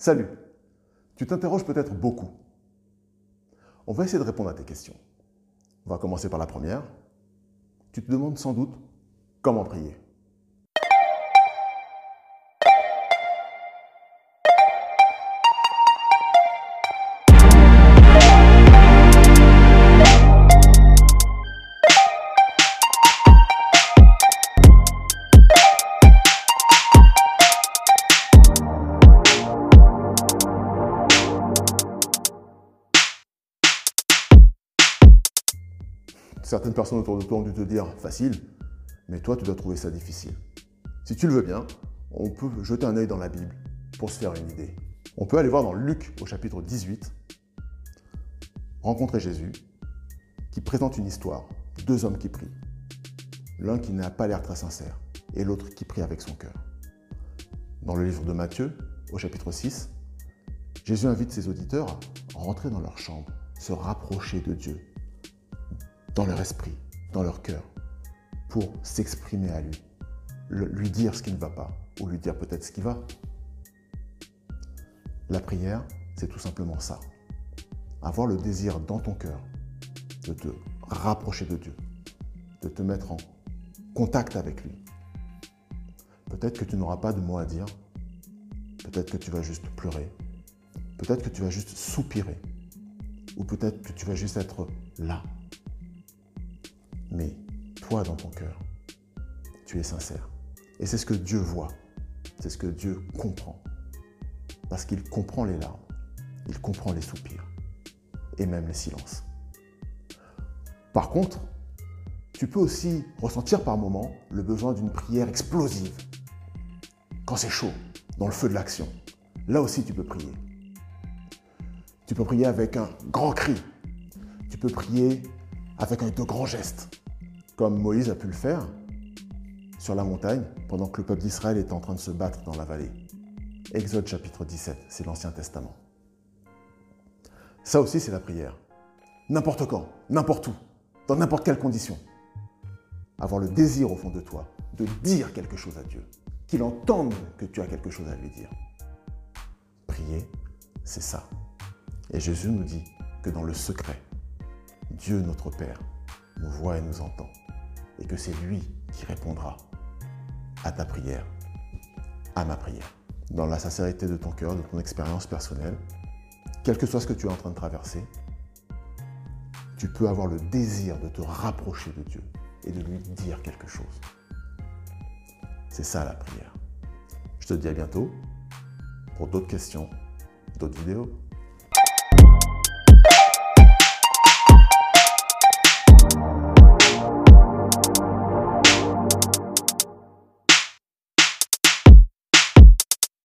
Salut Tu t'interroges peut-être beaucoup. On va essayer de répondre à tes questions. On va commencer par la première. Tu te demandes sans doute comment prier. Certaines personnes autour de toi ont dû te dire facile, mais toi tu dois trouver ça difficile. Si tu le veux bien, on peut jeter un œil dans la Bible pour se faire une idée. On peut aller voir dans Luc au chapitre 18, rencontrer Jésus, qui présente une histoire, deux hommes qui prient. L'un qui n'a pas l'air très sincère et l'autre qui prie avec son cœur. Dans le livre de Matthieu, au chapitre 6, Jésus invite ses auditeurs à rentrer dans leur chambre, se rapprocher de Dieu, dans leur esprit, dans leur cœur, pour s'exprimer à lui, lui dire ce qui ne va pas, ou lui dire peut-être ce qui va. La prière, c'est tout simplement ça. Avoir le désir dans ton cœur de te rapprocher de Dieu, de te mettre en contact avec lui. Peut-être que tu n'auras pas de mots à dire, peut-être que tu vas juste pleurer, peut-être que tu vas juste soupirer, ou peut-être que tu vas juste être là, mais toi, dans ton cœur, tu es sincère. Et c'est ce que Dieu voit. C'est ce que Dieu comprend. Parce qu'il comprend les larmes, il comprend les soupirs et même les silences. Par contre, tu peux aussi ressentir par moments le besoin d'une prière explosive. Quand c'est chaud, dans le feu de l'action, là aussi tu peux prier. Tu peux prier avec un grand cri. Tu peux prier avec un de grands gestes comme Moïse a pu le faire sur la montagne pendant que le peuple d'Israël était en train de se battre dans la vallée. Exode chapitre 17, c'est l'Ancien Testament. Ça aussi, c'est la prière. N'importe quand, n'importe où, dans n'importe quelle condition. Avoir le désir au fond de toi de dire quelque chose à Dieu, qu'il entende que tu as quelque chose à lui dire. Prier, c'est ça. Et Jésus nous dit que dans le secret, Dieu notre Père nous voit et nous entend et que c'est lui qui répondra à ta prière, à ma prière. Dans la sincérité de ton cœur, de ton expérience personnelle, quel que soit ce que tu es en train de traverser, tu peux avoir le désir de te rapprocher de Dieu et de lui dire quelque chose. C'est ça la prière. Je te dis à bientôt pour d'autres questions, d'autres vidéos.